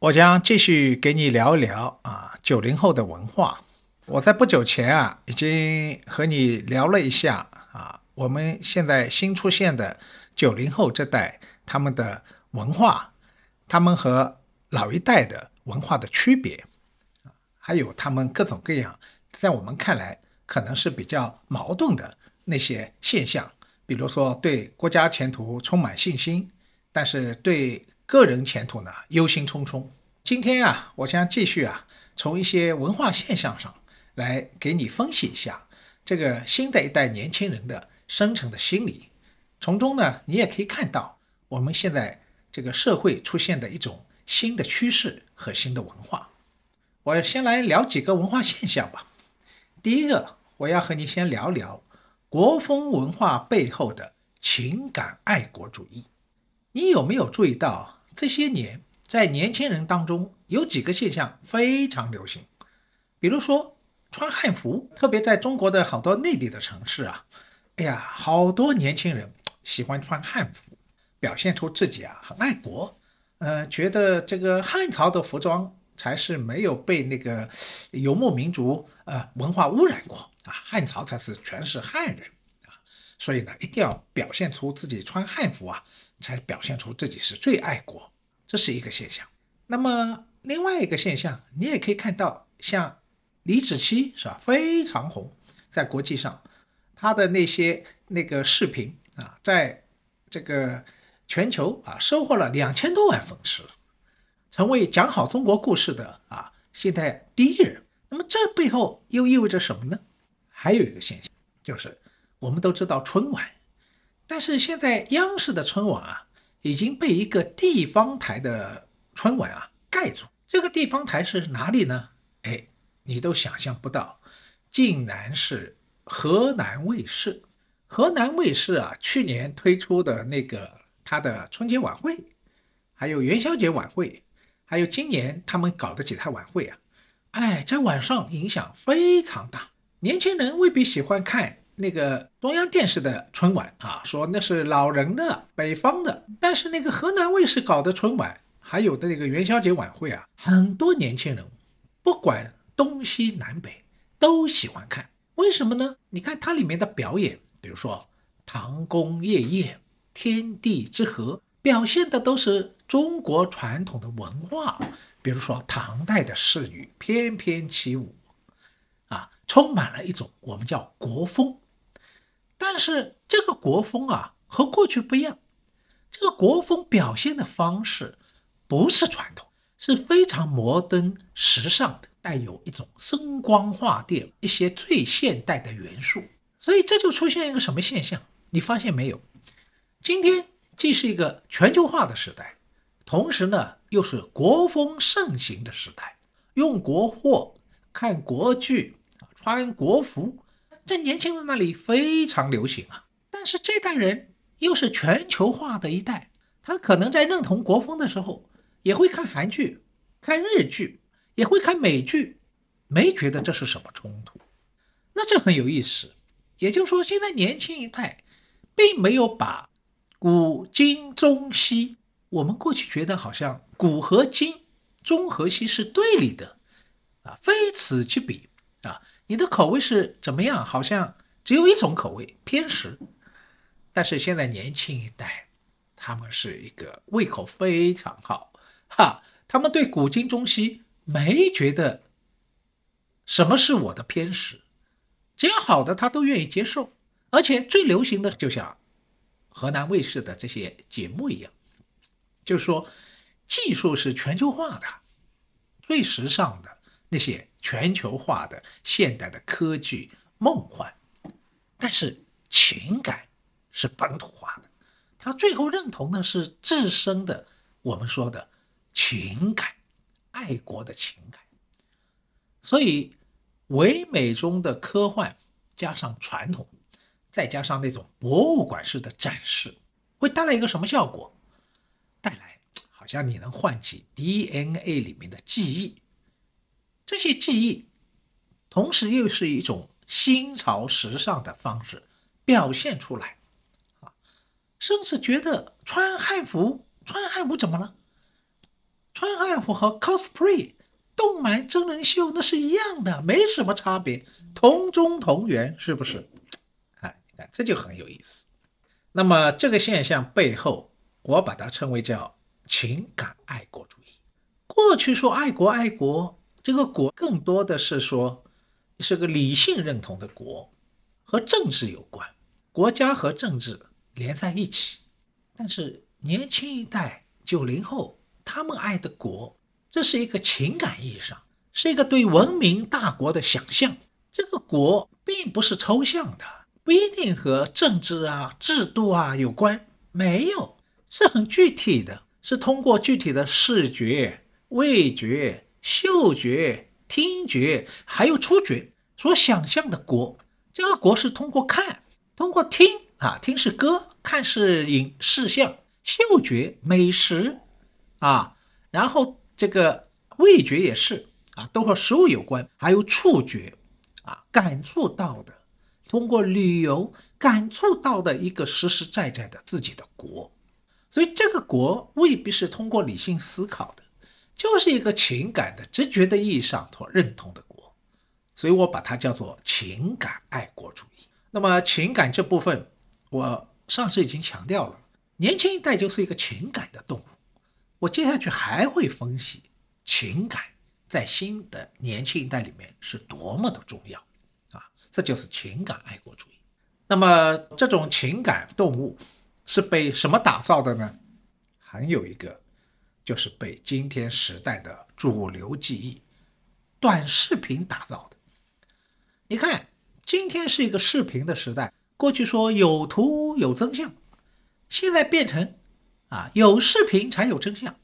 我将继续给你聊一聊啊，九零后的文化。我在不久前啊，已经和你聊了一下啊，我们现在新出现的九零后这代他们的文化，他们和老一代的文化的区别，还有他们各种各样，在我们看来可能是比较矛盾的那些现象，比如说对国家前途充满信心，但是对个人前途呢忧心忡忡。今天啊，我将继续啊，从一些文化现象上来给你分析一下这个新的一代年轻人的深层的心理，从中呢，你也可以看到我们现在这个社会出现的一种新的趋势和新的文化。我先来聊几个文化现象吧。第一个，我要和你先聊聊国风文化背后的情感爱国主义。你有没有注意到？这些年，在年轻人当中有几个现象非常流行，比如说穿汉服，特别在中国的好多内地的城市啊，哎呀，好多年轻人喜欢穿汉服，表现出自己啊很爱国，呃，觉得这个汉朝的服装才是没有被那个游牧民族呃文化污染过啊，汉朝才是全是汉人，所以呢，一定要表现出自己穿汉服啊。才表现出自己是最爱国，这是一个现象。那么另外一个现象，你也可以看到，像李子柒是吧，非常红，在国际上，他的那些那个视频啊，在这个全球啊，收获了两千多万粉丝，成为讲好中国故事的啊现在第一人。那么这背后又意味着什么呢？还有一个现象，就是我们都知道春晚。但是现在央视的春晚啊，已经被一个地方台的春晚啊盖住。这个地方台是哪里呢？哎，你都想象不到，竟然是河南卫视。河南卫视啊，去年推出的那个他的春节晚会，还有元宵节晚会，还有今年他们搞的几台晚会啊，哎，在晚上影响非常大。年轻人未必喜欢看。那个中央电视的春晚啊，说那是老人的北方的，但是那个河南卫视搞的春晚，还有的那个元宵节晚会啊，很多年轻人不管东西南北都喜欢看。为什么呢？你看它里面的表演，比如说唐宫夜宴、天地之和，表现的都是中国传统的文化，比如说唐代的仕女翩翩起舞，啊，充满了一种我们叫国风。但是这个国风啊，和过去不一样。这个国风表现的方式不是传统，是非常摩登、时尚的，带有一种声光画电、一些最现代的元素。所以这就出现一个什么现象？你发现没有？今天既是一个全球化的时代，同时呢又是国风盛行的时代，用国货、看国剧、穿国服。在年轻人那里非常流行啊，但是这代人又是全球化的一代，他可能在认同国风的时候，也会看韩剧、看日剧，也会看美剧，没觉得这是什么冲突。那这很有意思，也就是说，现在年轻一代并没有把古今中西，我们过去觉得好像古和今、中和西是对立的，啊，非此即彼。你的口味是怎么样？好像只有一种口味，偏食。但是现在年轻一代，他们是一个胃口非常好，哈，他们对古今中西没觉得什么是我的偏食，只要好的他都愿意接受。而且最流行的就像河南卫视的这些节目一样，就说技术是全球化的，最时尚的那些。全球化的现代的科技梦幻，但是情感是本土化的。他最后认同的是自身的我们说的情感，爱国的情感。所以唯美中的科幻加上传统，再加上那种博物馆式的展示，会带来一个什么效果？带来好像你能唤起 DNA 里面的记忆。这些记忆，同时又是一种新潮时尚的方式表现出来，啊，甚至觉得穿汉服，穿汉服怎么了？穿汉服和 cosplay 动漫真人秀那是一样的，没什么差别，同宗同源，是不是？哎，你看这就很有意思。那么这个现象背后，我把它称为叫情感爱国主义。过去说爱国爱国。这个国更多的是说，是个理性认同的国，和政治有关，国家和政治连在一起。但是年轻一代九零后，他们爱的国，这是一个情感意义上，是一个对文明大国的想象。这个国并不是抽象的，不一定和政治啊、制度啊有关，没有，是很具体的，是通过具体的视觉、味觉。嗅觉、听觉还有触觉所想象的国，这个国是通过看、通过听啊，听是歌，看是影视像，嗅觉美食啊，然后这个味觉也是啊，都和食物有关，还有触觉啊，感触到的，通过旅游感触到的一个实实在在的自己的国，所以这个国未必是通过理性思考的。就是一个情感的、直觉的意义上所认同的国，所以我把它叫做情感爱国主义。那么情感这部分，我上次已经强调了，年轻一代就是一个情感的动物。我接下去还会分析情感在新的年轻一代里面是多么的重要啊！这就是情感爱国主义。那么这种情感动物是被什么打造的呢？还有一个。就是被今天时代的主流记忆短视频打造的。你看，今天是一个视频的时代，过去说有图有真相，现在变成啊有视频才有真相。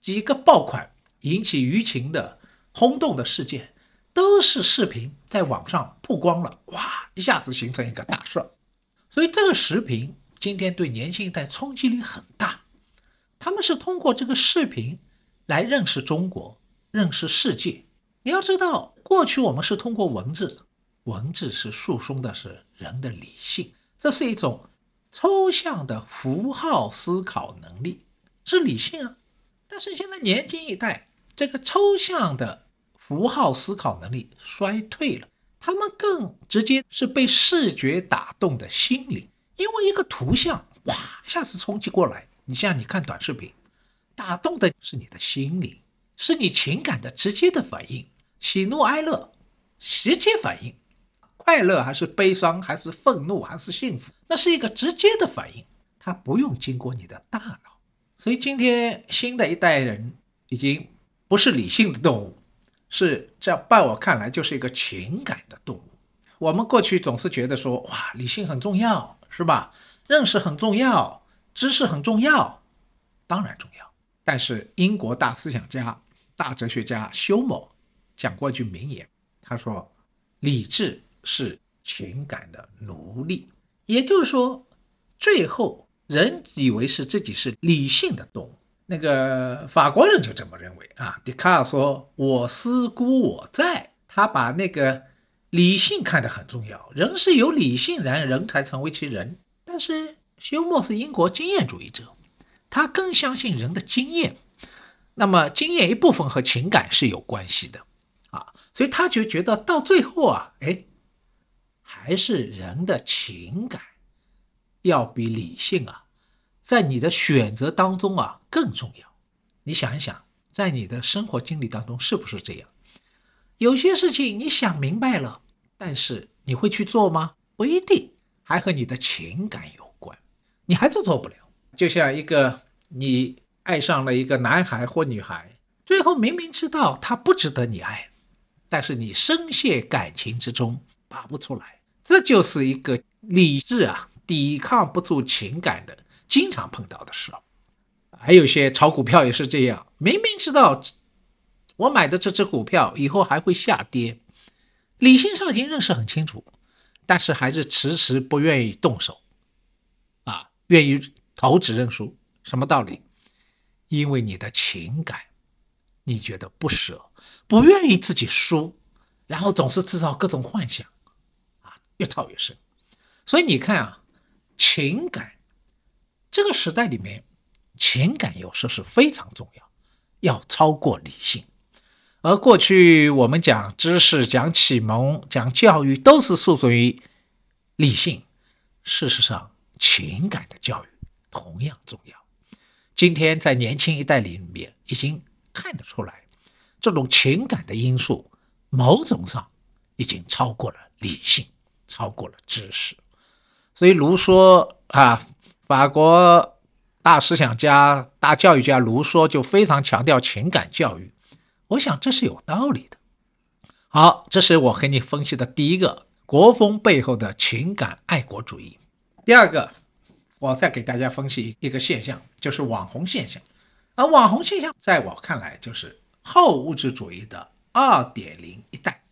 几个爆款引起舆情的轰动的事件，都是视频在网上曝光了，哇，一下子形成一个大事儿。所以这个视频今天对年轻一代冲击力很大。他们是通过这个视频来认识中国、认识世界。你要知道，过去我们是通过文字，文字是诉说的是人的理性，这是一种抽象的符号思考能力，是理性啊。但是现在年轻一代，这个抽象的符号思考能力衰退了，他们更直接是被视觉打动的心灵，因为一个图像哇一下子冲击过来。你像你看短视频，打动的是你的心灵，是你情感的直接的反应，喜怒哀乐，直接反应，快乐还是悲伤，还是愤怒，还是幸福，那是一个直接的反应，它不用经过你的大脑。所以今天新的一代人已经不是理性的动物，是在在我看来就是一个情感的动物。我们过去总是觉得说，哇，理性很重要，是吧？认识很重要。知识很重要，当然重要。但是英国大思想家、大哲学家休谟讲过一句名言，他说：“理智是情感的奴隶。”也就是说，最后人以为是自己是理性的动物。那个法国人就这么认为啊。笛卡尔说：“我思故我在。”他把那个理性看得很重要，人是有理性，然人才成为其人。但是休谟是英国经验主义者，他更相信人的经验。那么经验一部分和情感是有关系的啊，所以他就觉得到最后啊，哎，还是人的情感要比理性啊，在你的选择当中啊更重要。你想一想，在你的生活经历当中是不是这样？有些事情你想明白了，但是你会去做吗？不一定，还和你的情感有，你还是做不了。就像一个你爱上了一个男孩或女孩，最后明明知道他不值得你爱，但是你深陷感情之中拔不出来，这就是一个理智啊抵抗不住情感的经常碰到的事。还有些炒股票也是这样，明明知道我买的这只股票以后还会下跌，理性上已经认识很清楚，但是还是迟迟不愿意动手，愿意投纸认输，什么道理？因为你的情感，你觉得不舍，不愿意自己输，然后总是制造各种幻想，啊，越套越深。所以你看啊，情感这个时代里面。情感有时是非常重要，要超过理性。而过去我们讲知识、讲启蒙、讲教育，都是诉诸于理性。事实上，情感的教育同样重要。今天在年轻一代里面，已经看得出来，这种情感的因素，某种上已经超过了理性，超过了知识。所以卢梭啊，法国。大思想家、大教育家卢梭就非常强调情感教育，我想这是有道理的。好，这是我和你分析的第一个国风背后的情感爱国主义。第二个，我再给大家分析一个现象，就是网红现象。而网红现象在我看来就是后物质主义的二点零一代。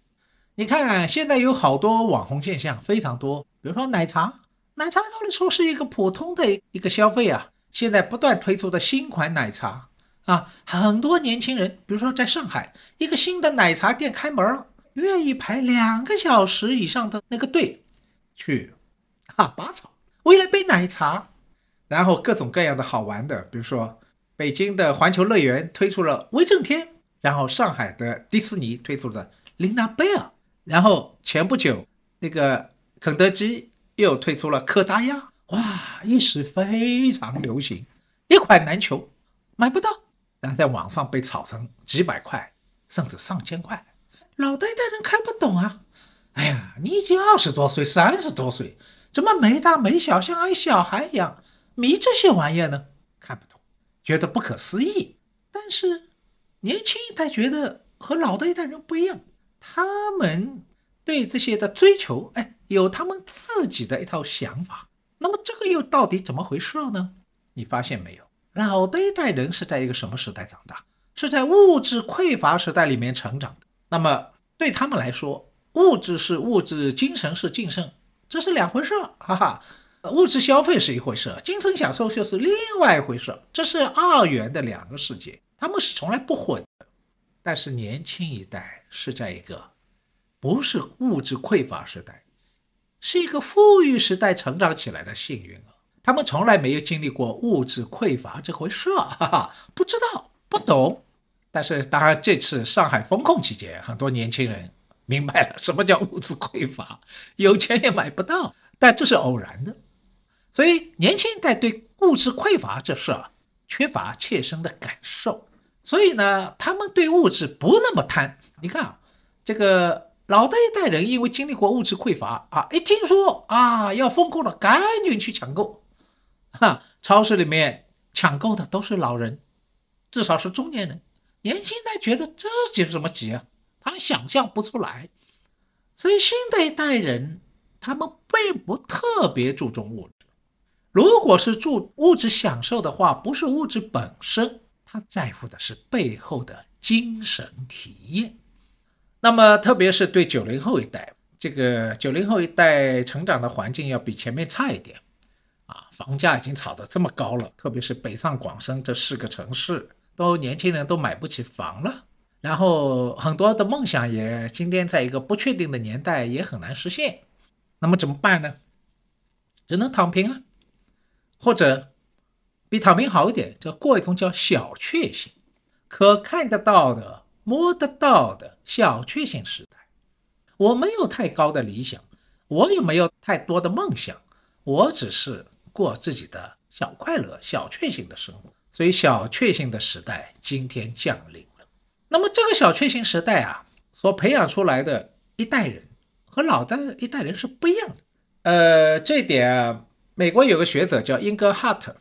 你看，现在有好多网红现象非常多，比如说奶茶，奶茶道理说是一个普通的一个消费啊。现在不断推出的新款奶茶啊，很多年轻人，比如说在上海一个新的奶茶店开门了，愿意排两个小时以上的那个队去啊拔草，为了杯奶茶。然后各种各样的好玩的，比如说北京的环球乐园推出了威震天，然后上海的迪士尼推出了琳娜贝尔，然后前不久那个肯德基又推出了柯达鸭。哇，一时非常流行，一款难求，买不到，然后在网上被炒成几百块，甚至上千块。老一代人看不懂啊！哎呀，你已经二十多岁、三十多岁，怎么没大没小，像爱小孩一样迷这些玩意儿呢？看不懂，觉得不可思议。但是年轻一代觉得和老的一代人不一样，他们对这些的追求，哎，有他们自己的一套想法。那么这个又到底怎么回事呢？你发现没有？老的一代人是在一个什么时代长大？是在物质匮乏时代里面成长的。那么对他们来说，物质是物质，精神是精神，这是两回事。哈哈，物质消费是一回事，精神享受就是另外一回事，这是二元的两个世界，他们是从来不混的。但是年轻一代是在一个不是物质匮乏时代。是一个富裕时代成长起来的幸运儿，他们从来没有经历过物质匮乏这回事，哈哈，不知道不懂。但是当然，这次上海封控期间，很多年轻人明白了什么叫物质匮乏，有钱也买不到。但这是偶然的，所以年轻一代对物质匮乏这事儿缺乏切身的感受，所以呢，他们对物质不那么贪。你看啊，这个。老的一代人因为经历过物质匮乏啊，一听说啊要封控了，赶紧去抢购，哈，超市里面抢购的都是老人，至少是中年人。年轻一代觉得这急什么急啊？他想象不出来。所以新的一代人他们并不特别注重物质，如果是注物质享受的话，不是物质本身，他在乎的是背后的精神体验。那么，特别是对九零后一代，这个九零后一代成长的环境要比前面差一点，啊，房价已经炒得这么高了，特别是北上广深这四个城市，都年轻人都买不起房了。然后很多的梦想也今天在一个不确定的年代也很难实现。那么怎么办呢？只能躺平啊，或者比躺平好一点，叫过一种叫小确幸、可看得到的、摸得到的小确幸时代。我没有太高的理想，我也没有太多的梦想，我只是过自己的小快乐、小确幸的生活。所以，小确幸的时代今天降临。那么，这个小确幸时代啊，所培养出来的一代人和老的一代人是不一样的。呃，这点啊，美国有个学者叫英格哈特，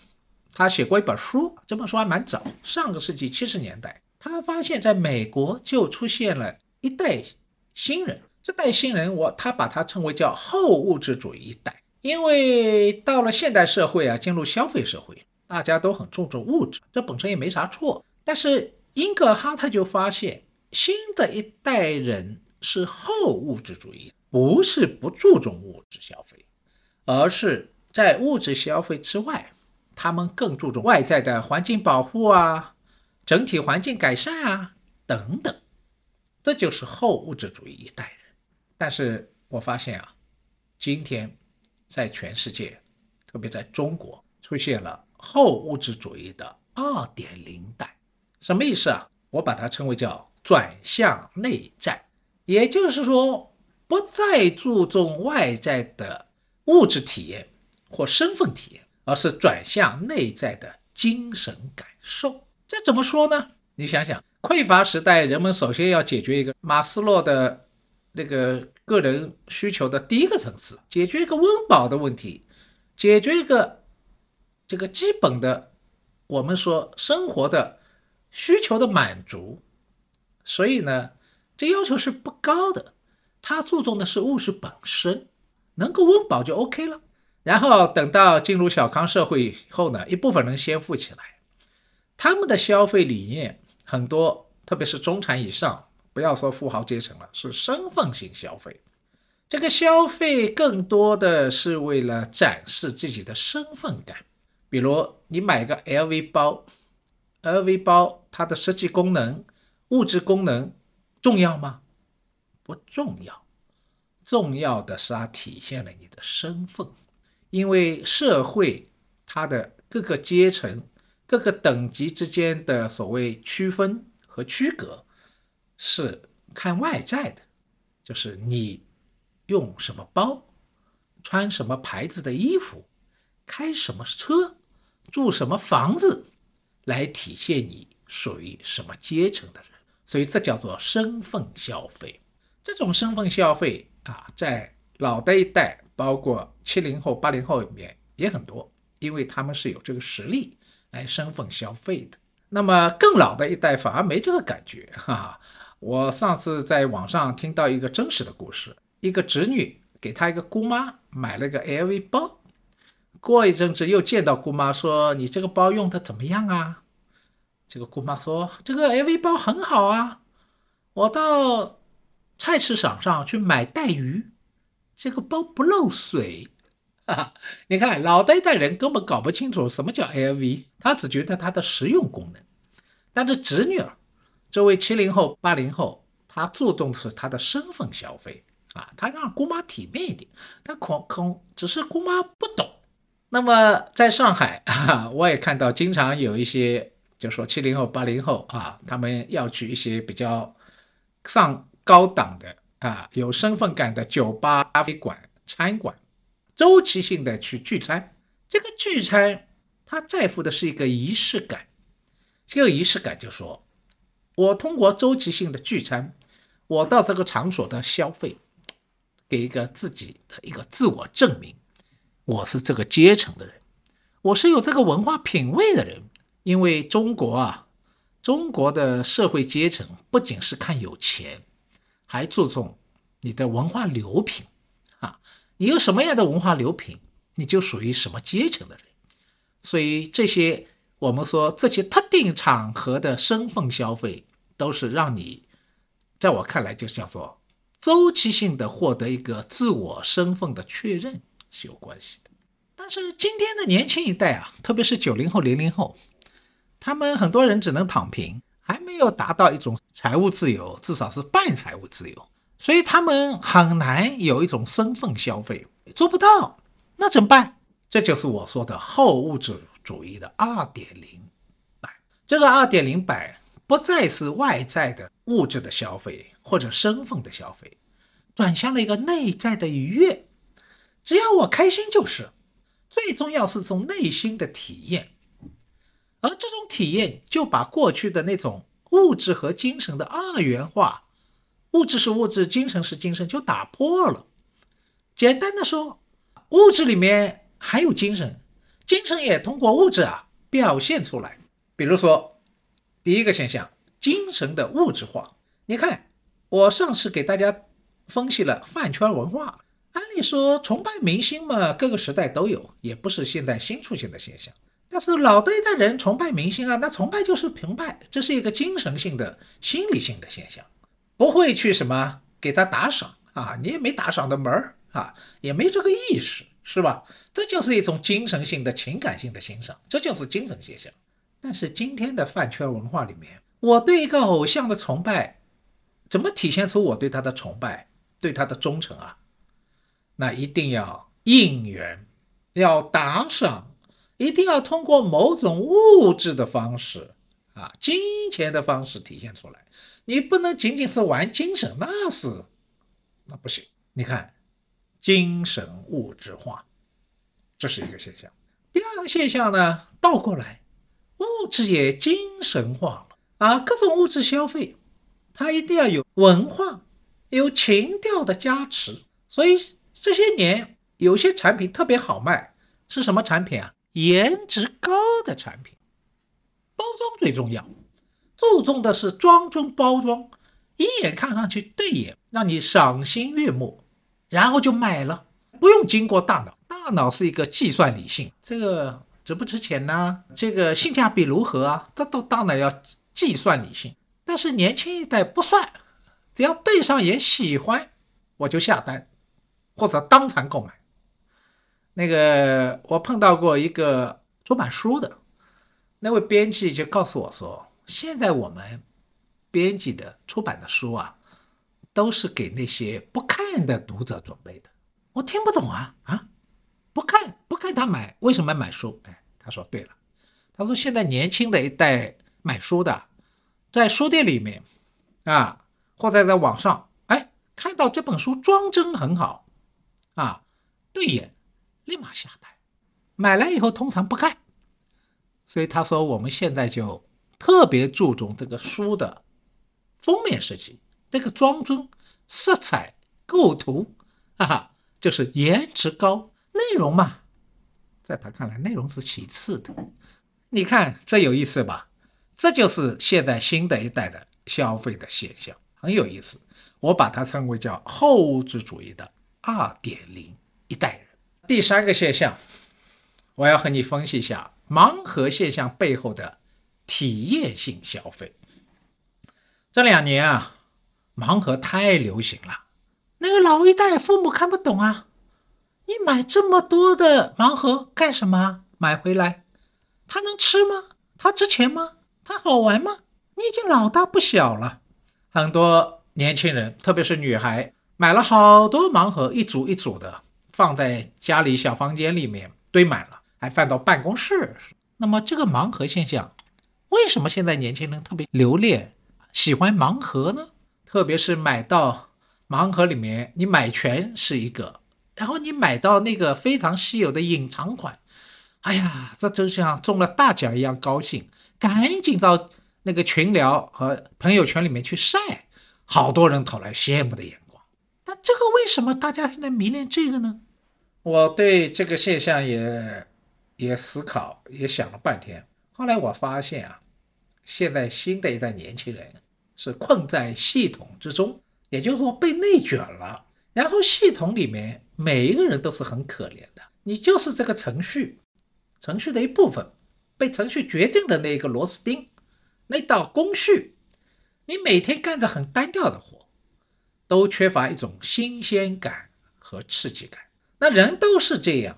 他写过一本书，这本书还蛮早，上个世纪七十年代，他发现在美国就出现了一代新人。这代新人，我他把它称为叫后物质主义一代，因为到了现代社会啊，进入消费社会。大家都很注重物质，这本身也没啥错。但是英格哈特就发现，新的一代人是后物质主义，不是不注重物质消费，而是在物质消费之外，他们更注重外在的环境保护啊、整体环境改善啊等等。这就是后物质主义一代人。但是我发现啊，今天在全世界，特别在中国，出现了。后物质主义的二点零代，什么意思啊？我把它称为叫转向内在，也就是说，不再注重外在的物质体验或身份体验，而是转向内在的精神感受。这怎么说呢？你想想，匮乏时代，人们首先要解决一个马斯洛的那个个人需求的第一个层次，解决一个温饱的问题，解决一个。这个基本的，我们说生活的需求的满足，所以呢，这要求是不高的。他注重的是物质本身，能够温饱就 OK 了。然后等到进入小康社会以后呢，一部分人先富起来，他们的消费理念很多，特别是中产以上，不要说富豪阶层了，是身份性消费。这个消费更多的是为了展示自己的身份感。比如你买个 LV 包，LV 包它的实际功能、物质功能重要吗？不重要，重要的是它体现了你的身份。因为社会它的各个阶层、各个等级之间的所谓区分和区隔，是看外在的，就是你用什么包，穿什么牌子的衣服。开什么车，住什么房子，来体现你属于什么阶层的人，所以这叫做身份消费。这种身份消费啊，在老的一代，包括七零后、八零后里面也很多，因为他们是有这个实力来身份消费的。那么更老的一代反而没这个感觉哈。我上次在网上听到一个真实的故事，一个侄女给她一个姑妈买了个 LV 包。过一阵子又见到姑妈，说：“你这个包用的怎么样啊？”这个姑妈说：“这个 LV 包很好啊，我到菜市场上去买带鱼，这个包不漏水。”哈哈，你看老的一代人根本搞不清楚什么叫 LV，他只觉得它的实用功能。但是侄女儿，这位七零后、八零后，他注重是他的身份消费啊，他让姑妈体面一点，但恐恐只是姑妈不懂。那么在上海啊，我也看到经常有一些，就说七零后、八零后啊，他们要去一些比较上高档的啊、有身份感的酒吧、咖啡馆、餐馆，周期性的去聚餐。这个聚餐，他在乎的是一个仪式感。这个仪式感就说，我通过周期性的聚餐，我到这个场所的消费，给一个自己的一个自我证明。我是这个阶层的人，我是有这个文化品位的人。因为中国啊，中国的社会阶层不仅是看有钱，还注重你的文化流品啊。你有什么样的文化流品，你就属于什么阶层的人。所以这些我们说这些特定场合的身份消费，都是让你，在我看来就叫做周期性的获得一个自我身份的确认。是有关系的，但是今天的年轻一代啊，特别是九零后、零零后，他们很多人只能躺平还没有达到一种财务自由，至少是半财务自由，所以他们很难有一种身份消费，做不到。那怎么办？这就是我说的后物质主义的二点零版。这个二点零版不再是外在的物质的消费或者身份的消费，转向了一个内在的愉悦。只要我开心就是，最重要是从内心的体验。而这种体验就把过去的那种物质和精神的二元化，物质是物质，精神是精神，就打破了。简单的说，物质里面还有精神，精神也通过物质啊表现出来。比如说，第一个现象，精神的物质化。你看，我上次给大家分析了饭圈文化，按理说崇拜明星嘛，各个时代都有，也不是现在新出现的现象。但是老的一代人崇拜明星啊，那崇拜就是崇拜，这是一个精神性的、心理性的现象，不会去什么给他打赏啊，你也没打赏的门儿啊，也没这个意识，是吧？这就是一种精神性的、情感性的欣赏，这就是精神现象。但是今天的饭圈文化里面，我对一个偶像的崇拜，怎么体现出我对他的崇拜、对他的忠诚啊？那一定要应援，要打赏。一定要通过某种物质的方式啊，金钱的方式体现出来。你不能仅仅是玩精神，那是那不行。你看，精神物质化，这是一个现象。第二个现象呢，倒过来，物质也精神化了啊。各种物质消费，它一定要有文化、有情调的加持。所以这些年有些产品特别好卖，是什么产品啊？颜值高的产品，包装最重要，注重的是装中包装，一眼看上去对眼，让你赏心悦目，然后就买了，不用经过大脑，大脑是一个计算理性，这个值不值钱呢？这个性价比如何啊？这都大脑要计算理性，但是年轻一代不算，只要对上眼喜欢，我就下单，或者当场购买。那个我碰到过一个出版书的那位编辑，就告诉我说，现在我们编辑的出版的书啊，都是给那些不看的读者准备的。我听不懂啊啊，不看不看他买，为什么要买书？哎，他说对了，他说现在年轻的一代买书的，在书店里面啊，或者在网上，哎，看到这本书装帧很好啊，对眼。立马下单，买来以后通常不看，所以他说我们现在就特别注重这个书的封面设计，这个装帧、色彩、构图，哈哈，就是颜值高。内容嘛，在他看来内容是其次的。你看这有意思吧？这就是现在新的一代的消费的现象，很有意思。我把它称为叫后物质主义的二点零一代人。第三个现象，我要和你分析一下盲盒现象背后的体验性消费。这两年啊，盲盒太流行了，那个老一代父母看不懂啊，你买这么多的盲盒干什么？买回来，它能吃吗？它值钱吗？它好玩吗？你已经老大不小了，很多年轻人，特别是女孩，买了好多盲盒，一组一组的。放在家里小房间里面堆满了，还放到办公室。那么这个盲盒现象，为什么现在年轻人特别留恋、喜欢盲盒呢？特别是买到盲盒里面，你买全是一个，然后你买到那个非常稀有的隐藏款，哎呀，这就像中了大奖一样高兴，赶紧到那个群聊和朋友圈里面去晒，好多人投来羡慕的眼光。那这个为什么大家现在迷恋这个呢？我对这个现象也也思考，也想了半天。后来我发现啊，现在新的一代年轻人是困在系统之中，也就是说被内卷了。然后系统里面每一个人都是很可怜的，你就是这个程序，程序的一部分，被程序决定的那一个螺丝钉，那道工序，你每天干着很单调的活，都缺乏一种新鲜感和刺激感。那人都是这样，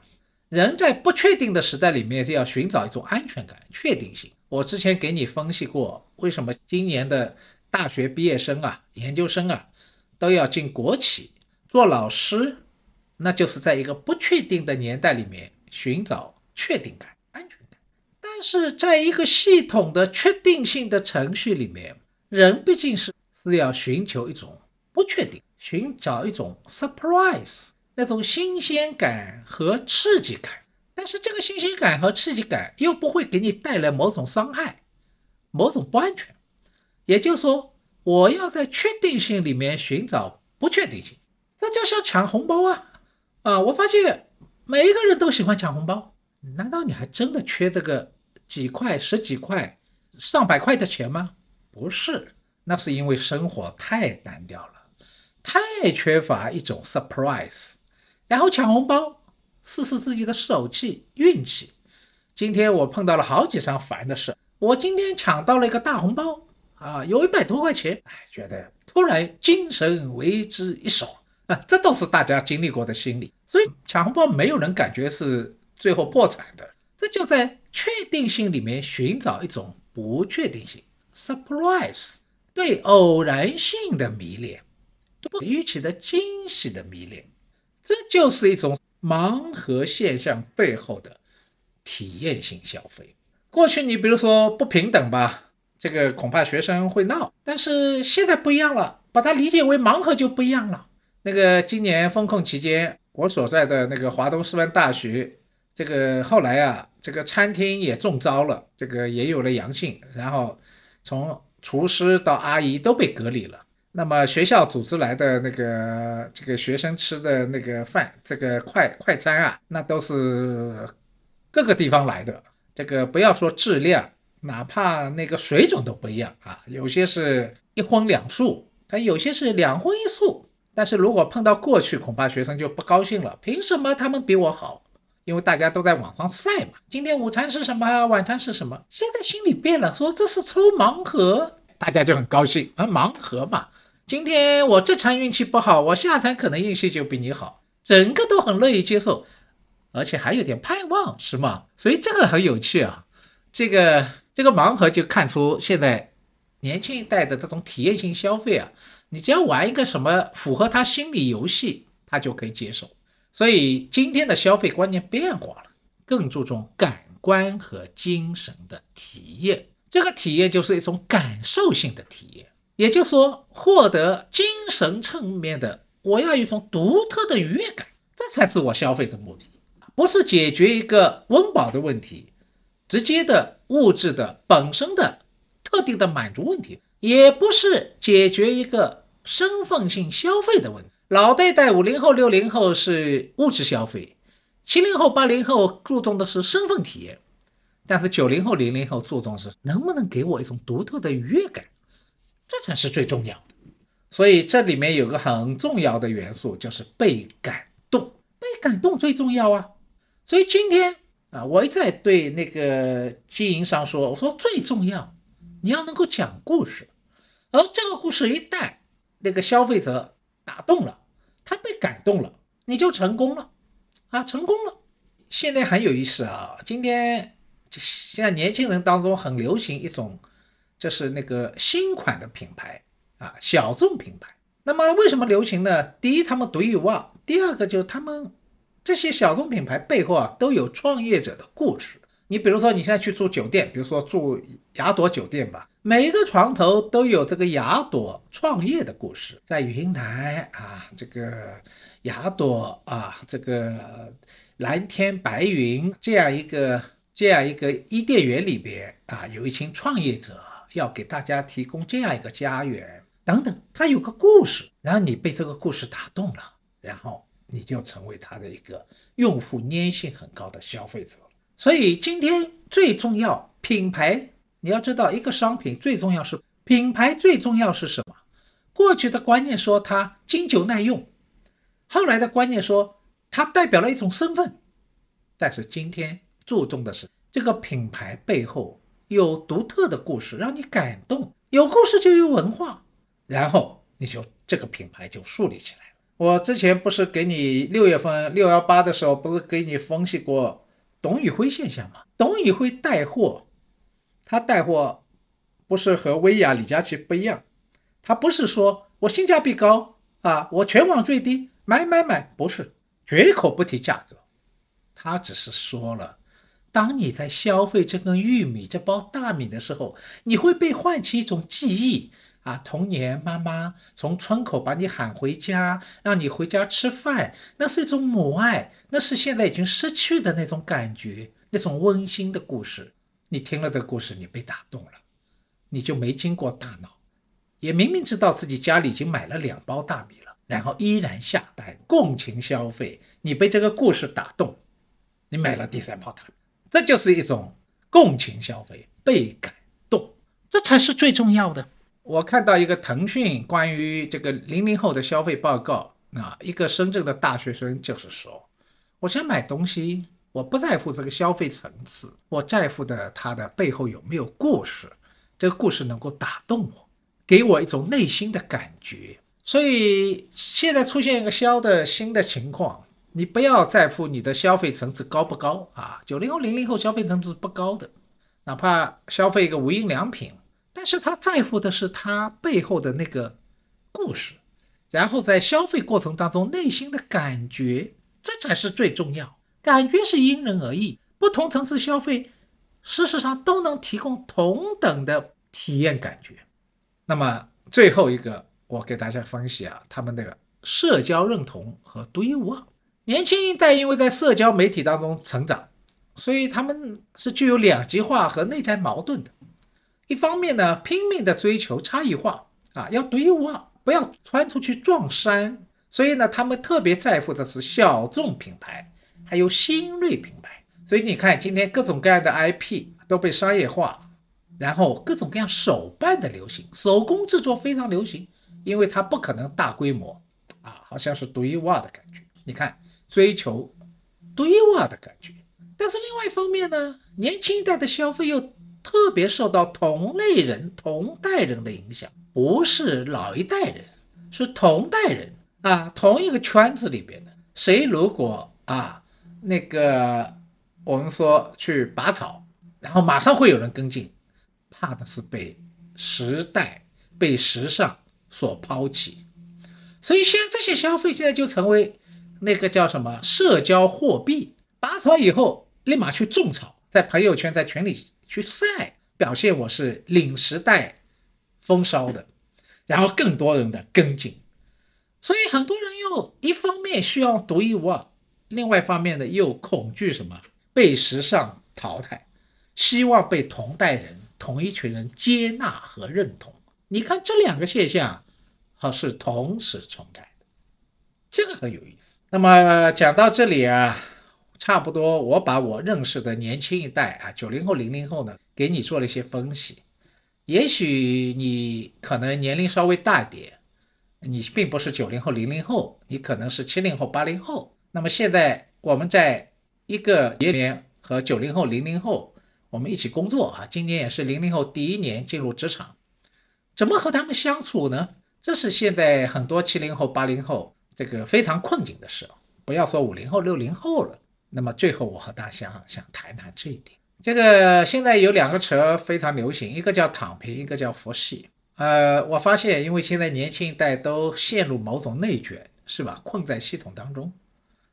人在不确定的时代里面，就要寻找一种安全感、确定性。我之前给你分析过，为什么今年的大学毕业生啊、研究生啊都要进国企做老师？那就是在一个不确定的年代里面寻找确定感、安全感。但是在一个系统的确定性的程序里面，人毕竟是是要寻求一种不确定，寻找一种 surprise 那种新鲜感和刺激感。但是这个新鲜感和刺激感又不会给你带来某种伤害、某种不安全。也就是说，我要在确定性里面寻找不确定性，这就像抢红包啊！啊，我发现每一个人都喜欢抢红包，难道你还真的缺这个几块、十几块、上百块的钱吗？不是，那是因为生活太单调了，太缺乏一种 surprise，然后抢红包。试试自己的手气运气。今天我碰到了好几桩烦的事。我今天抢到了一个大红包啊，有一百多块钱，哎，觉得突然精神为之一爽啊！这都是大家经历过的心理。所以抢红包没有人感觉是最后破产的，这就在确定性里面寻找一种不确定性，surprise，对偶然性的迷恋，对预期的惊喜的迷恋，这就是一种。盲盒现象背后的体验性消费，过去你比如说不平等吧，这个恐怕学生会闹，但是现在不一样了，把它理解为盲盒就不一样了。那个今年封控期间，我所在的那个华东师范大学，这个后来啊，这个餐厅也中招了，这个也有了阳性，然后从厨师到阿姨都被隔离了。那么学校组织来的那个这个学生吃的那个饭，这个快快餐啊，那都是各个地方来的。这个不要说质量，哪怕那个水准都不一样啊。有些是一荤两素，它有些是两荤一素。但是如果碰到过去，恐怕学生就不高兴了。凭什么他们比我好？因为大家都在网上晒嘛。今天午餐是什么？晚餐是什么？现在心里变了，说这是抽盲盒，大家就很高兴啊，盲盒嘛。今天我这场运气不好，我下场可能运气就比你好，整个都很乐意接受，而且还有点盼望，是吗？所以这个很有趣啊，这个这个盲盒就看出现在年轻一代的这种体验性消费啊，你只要玩一个什么符合他心理游戏，他就可以接受。所以今天的消费观念变化了，更注重感官和精神的体验，这个体验就是一种感受性的体验。也就是说，获得精神层面的，我要一种独特的愉悦感，这才是我消费的目的，不是解决一个温饱的问题，直接的物质的本身的特定的满足问题，也不是解决一个身份性消费的问题。老一代五零后、六零后是物质消费，七零后、八零后注重的是身份体验，但是九零后、零零后注重是能不能给我一种独特的愉悦感。这才是最重要的，所以这里面有个很重要的元素，就是被感动。被感动最重要啊！所以今天啊，我一再对那个经营商说，我说最重要，你要能够讲故事，而这个故事一旦那个消费者打动了，他被感动了，你就成功了啊，成功了。现在很有意思啊，今天现在年轻人当中很流行一种。就是那个新款的品牌啊，小众品牌。那么为什么流行呢？第一，他们独一无二；第二个就是他们这些小众品牌背后啊，都有创业者的故事。你比如说，你现在去住酒店，比如说住雅朵酒店吧，每一个床头都有这个雅朵创业的故事。在云南啊，这个雅朵啊，这个蓝天白云这样一个这样一个伊甸园里边啊，有一群创业者。要给大家提供这样一个家园，等等，他有个故事，然后你被这个故事打动了，然后你就成为他的一个用户粘性很高的消费者。所以今天最重要品牌，你要知道一个商品最重要是品牌最重要是什么？过去的观念说它经久耐用，后来的观念说它代表了一种身份，但是今天注重的是这个品牌背后。有独特的故事让你感动，有故事就有文化，然后你就这个品牌就树立起来了。我之前不是给你六月份六幺八的时候，不是给你分析过董宇辉现象吗？董宇辉带货，他带货不是和薇娅、李佳琦不一样，他不是说我性价比高啊，我全网最低，买买买，不是绝口不提价格，他只是说了。当你在消费这根玉米、这包大米的时候，你会被唤起一种记忆啊，童年妈妈从村口把你喊回家，让你回家吃饭，那是一种母爱，那是现在已经失去的那种感觉，那种温馨的故事。你听了这个故事，你被打动了，你就没经过大脑，也明明知道自己家里已经买了两包大米了，然后依然下单，共情消费，你被这个故事打动，你买了第三包大米。这就是一种共情消费，被感动，这才是最重要的。我看到一个腾讯关于这个零零后的消费报告，啊，一个深圳的大学生就是说，我想买东西，我不在乎这个消费层次，我在乎的它的背后有没有故事，这个故事能够打动我，给我一种内心的感觉。所以现在出现一个消的新的情况。你不要在乎你的消费层次高不高啊，九零后、零零后消费层次不高的，哪怕消费一个无印良品，但是他在乎的是他背后的那个故事，然后在消费过程当中内心的感觉，这才是最重要。感觉是因人而异，不同层次消费，事实上都能提供同等的体验感觉。那么最后一个，我给大家分析啊，他们那个社交认同和独一无二。年轻一代因为在社交媒体当中成长，所以他们是具有两极化和内在矛盾的。一方面呢，拼命的追求差异化啊，要独一无二，不要穿出去撞衫。所以呢，他们特别在乎的是小众品牌，还有新锐品牌。所以你看，今天各种各样的 IP 都被商业化，然后各种各样手办的流行，手工制作非常流行，因为它不可能大规模啊，好像是独一无二的感觉。你看。追求独一无二的感觉，但是另外一方面呢，年轻一代的消费又特别受到同类人、同代人的影响，不是老一代人，是同代人啊，同一个圈子里边的。谁如果啊，那个我们说去拔草，然后马上会有人跟进，怕的是被时代、被时尚所抛弃。所以现在这些消费现在就成为。那个叫什么社交货币？拔草以后立马去种草，在朋友圈、在群里去晒，表现我是领时代风骚的，然后更多人的跟进。所以很多人又一方面需要独一无二，另外一方面呢又恐惧什么被时尚淘汰，希望被同代人、同一群人接纳和认同。你看这两个现象，好是同时存在的，这个很有意思。那么讲到这里啊，差不多我把我认识的年轻一代啊，九零后、零零后呢，给你做了一些分析。也许你可能年龄稍微大点，你并不是九零后、零零后，你可能是七零后、八零后。那么现在我们在一个年龄和九零后、零零后我们一起工作啊，今年也是零零后第一年进入职场，怎么和他们相处呢？这是现在很多七零后、八零后。这个非常困境的事，不要说五零后、六零后了。那么最后，我和大家想谈谈这一点。这个现在有两个词非常流行，一个叫躺平，一个叫佛系。呃，我发现，因为现在年轻一代都陷入某种内卷，是吧？困在系统当中，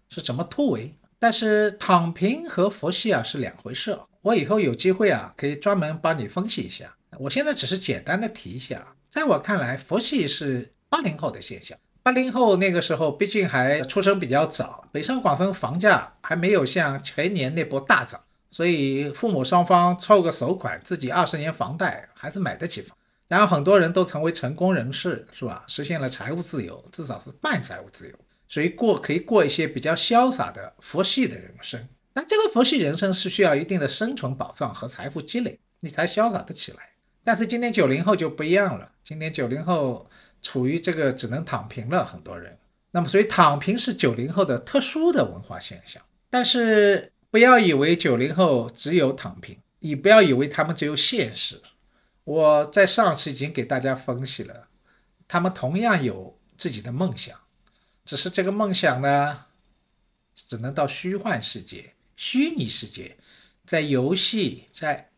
是怎么突围？但是躺平和佛系啊是两回事。我以后有机会啊，可以专门帮你分析一下。我现在只是简单的提一下，在我看来，佛系是八零后的现象。八零后那个时候，毕竟还出生比较早，北上广深房价还没有像前年那波大涨，所以父母双方凑个首款，自己二十年房贷还是买得起房。然后很多人都成为成功人士，是吧？实现了财务自由，至少是半财务自由，所以过可以过一些比较潇洒的佛系的人生。那这个佛系人生是需要一定的生存保障和财富积累，你才潇洒得起来。但是今年九零后就不一样了，今年九零后。处于这个只能躺平了，很多人。那么，所以躺平是九零后的特殊的文化现象。但是，不要以为九零后只有躺平，你不要以为他们只有现实。我在上次已经给大家分析了，他们同样有自己的梦想，只是这个梦想呢，只能到虚幻世界、虚拟世界，在游戏、在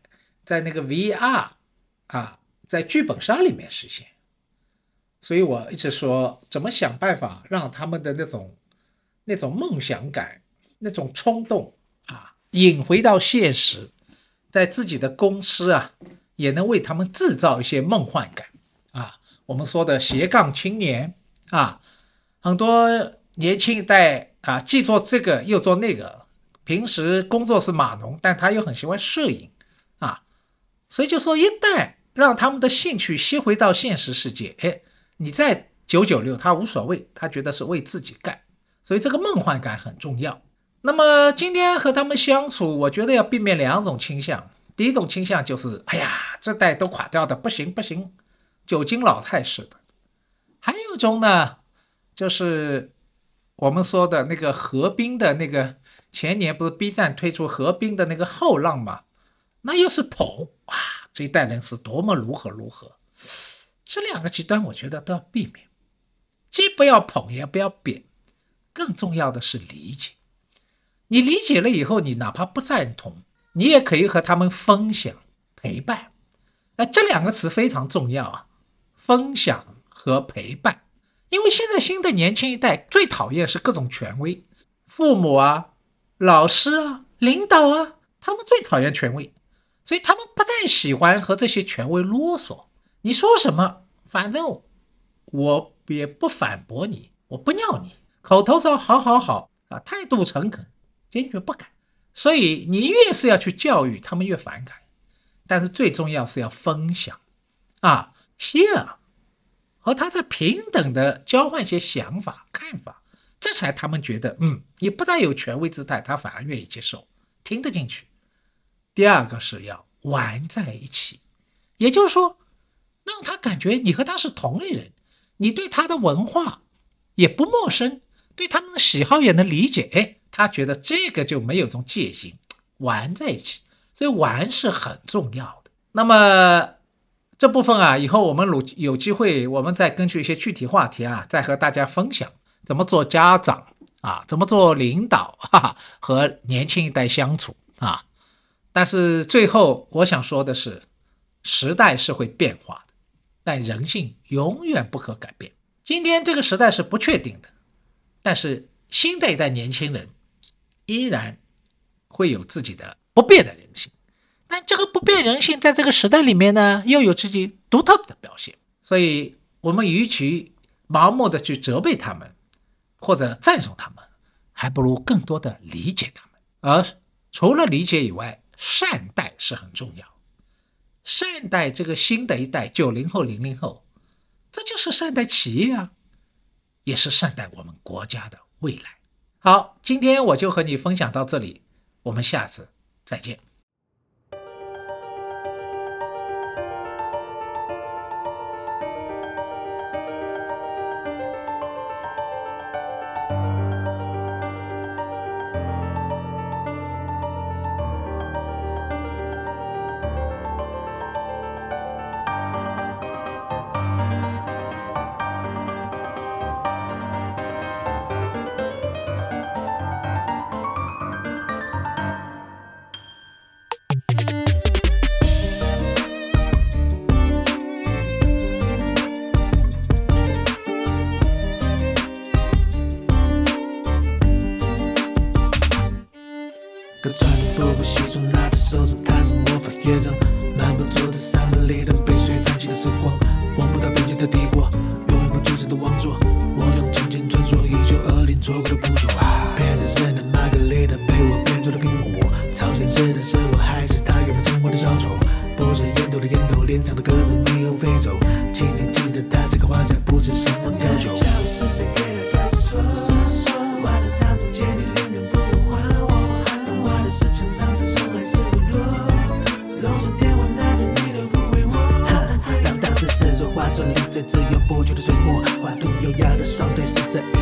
在那个 VR 啊，在剧本杀里面实现。所以我一直说，怎么想办法让他们的那种那种梦想感、那种冲动啊，引回到现实，在自己的公司啊，也能为他们制造一些梦幻感啊。我们说的斜杠青年啊，很多年轻一代啊，既做这个又做那个，平时工作是码农，但他又很喜欢摄影啊，所以就说一旦让他们的兴趣吸回到现实世界，哎。你在九九六，他无所谓，他觉得是为自己干，所以这个梦幻感很重要。那么今天和他们相处，我觉得要避免两种倾向。第一种倾向就是，哎呀，这代都垮掉的，不行不行，酒精老太似的。还有一种呢，就是我们说的那个何冰的那个前年不是 B 站推出何冰的那个后浪嘛，那又是捧哇，这一代人是多么如何如何。这两个极端，我觉得都要避免，既不要捧，也不要贬，更重要的是理解。你理解了以后，你哪怕不赞同，你也可以和他们分享、陪伴。哎，这两个词非常重要啊，分享和陪伴。因为现在新的年轻一代最讨厌是各种权威，父母啊、老师啊、领导啊，他们最讨厌权威，所以他们不太喜欢和这些权威啰嗦。你说什么？反正我也不反驳你，我不尿你，口头上好好好啊，态度诚恳，坚决不改。所以你越是要去教育他们，越反感。但是最重要是要分享啊，share，和他在平等的交换些想法看法，这才他们觉得嗯，你不但有权威姿态，他反而愿意接受，听得进去。第二个是要玩在一起，也就是说。让他感觉你和他是同类人，你对他的文化也不陌生，对他们的喜好也能理解。哎，他觉得这个就没有这种戒心，玩在一起，所以玩是很重要的。那么这部分啊，以后我们有有机会，我们再根据一些具体话题啊，再和大家分享怎么做家长啊，怎么做领导，哈哈，和年轻一代相处啊。但是最后我想说的是，时代是会变化的。但人性永远不可改变。今天这个时代是不确定的，但是新的一代年轻人依然会有自己的不变的人性。但这个不变人性在这个时代里面呢，又有自己独特的表现。所以，我们与其盲目的去责备他们或者赞颂他们，还不如更多的理解他们。而除了理解以外，善待是很重要。善待这个新的一代九零后、零零后，这就是善待企业啊，也是善待我们国家的未来。好，今天我就和你分享到这里，我们下次再见。哥穿着复古西装，拿着手杖弹着魔法乐章，漫步走在沙漠里的被水泛起的时光，望不到边界的帝国，永远不住着的王座，我用金钱穿梭一九二零错过的不朽。变成神的玛格丽特被我变做了苹果，朝鲜吃的是我还是他原本生活的小丑？不是烟斗的烟斗，脸上的鸽子你又飞走，请你记得他这个花家不知什么要求。相对是这